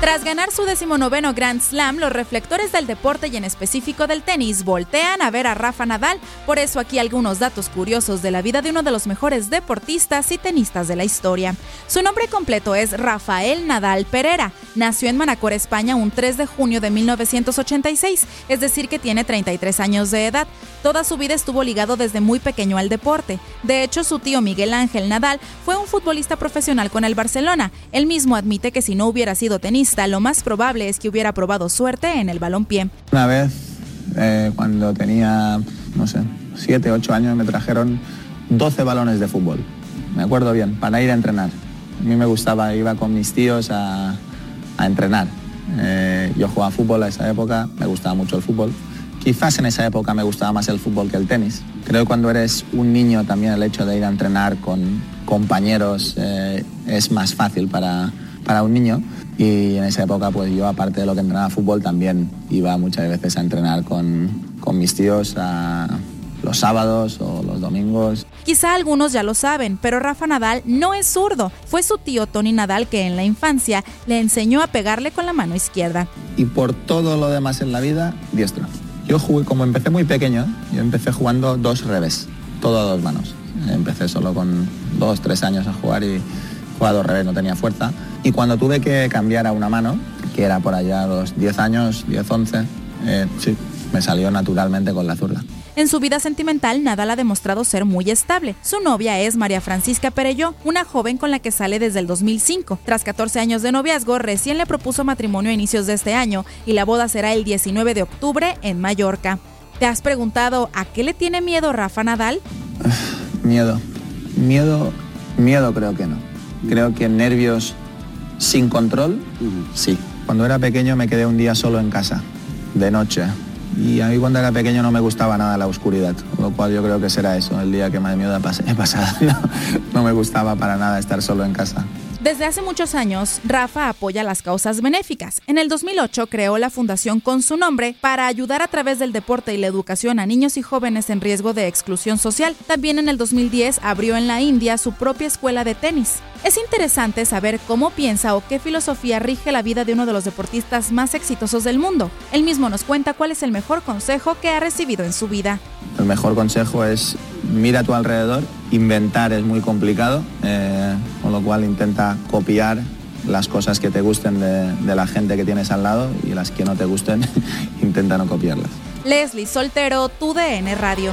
Tras ganar su decimonoveno Grand Slam, los reflectores del deporte y en específico del tenis voltean a ver a Rafa Nadal. Por eso aquí algunos datos curiosos de la vida de uno de los mejores deportistas y tenistas de la historia. Su nombre completo es Rafael Nadal Pereira. Nació en Manacor, España, un 3 de junio de 1986, es decir, que tiene 33 años de edad. Toda su vida estuvo ligado desde muy pequeño al deporte. De hecho, su tío Miguel Ángel Nadal fue un futbolista profesional con el Barcelona. Él mismo admite que si no hubiera sido tenista, lo más probable es que hubiera probado suerte en el balompié. Una vez, eh, cuando tenía, no sé, 7, 8 años, me trajeron 12 balones de fútbol. Me acuerdo bien, para ir a entrenar. A mí me gustaba, iba con mis tíos a, a entrenar. Eh, yo jugaba fútbol a esa época, me gustaba mucho el fútbol. Quizás en esa época me gustaba más el fútbol que el tenis. Creo que cuando eres un niño también el hecho de ir a entrenar con compañeros eh, es más fácil para, para un niño. Y en esa época, pues yo, aparte de lo que entrenaba fútbol, también iba muchas veces a entrenar con, con mis tíos a los sábados o los domingos. Quizá algunos ya lo saben, pero Rafa Nadal no es zurdo. Fue su tío Tony Nadal que en la infancia le enseñó a pegarle con la mano izquierda. Y por todo lo demás en la vida, diestro. Yo jugué, como empecé muy pequeño, yo empecé jugando dos revés, todo a dos manos. Empecé solo con dos, tres años a jugar y jugaba dos revés, no tenía fuerza. Y cuando tuve que cambiar a una mano, que era por allá a los 10 años, 10, 11, eh, sí, me salió naturalmente con la zurda. En su vida sentimental, Nadal ha demostrado ser muy estable. Su novia es María Francisca Perelló, una joven con la que sale desde el 2005. Tras 14 años de noviazgo, recién le propuso matrimonio a inicios de este año y la boda será el 19 de octubre en Mallorca. ¿Te has preguntado a qué le tiene miedo Rafa Nadal? Miedo. Miedo, miedo creo que no. Creo que nervios sin control, sí. Cuando era pequeño me quedé un día solo en casa, de noche. Y a mí cuando era pequeño no me gustaba nada la oscuridad, lo cual yo creo que será eso, el día que más miedo he pasado. No, no me gustaba para nada estar solo en casa. Desde hace muchos años, Rafa apoya las causas benéficas. En el 2008 creó la fundación con su nombre para ayudar a través del deporte y la educación a niños y jóvenes en riesgo de exclusión social. También en el 2010 abrió en la India su propia escuela de tenis. Es interesante saber cómo piensa o qué filosofía rige la vida de uno de los deportistas más exitosos del mundo. Él mismo nos cuenta cuál es el mejor consejo que ha recibido en su vida. El mejor consejo es mira a tu alrededor, inventar es muy complicado, eh, con lo cual intenta copiar las cosas que te gusten de, de la gente que tienes al lado y las que no te gusten, intenta no copiarlas. Leslie Soltero, tu DN Radio.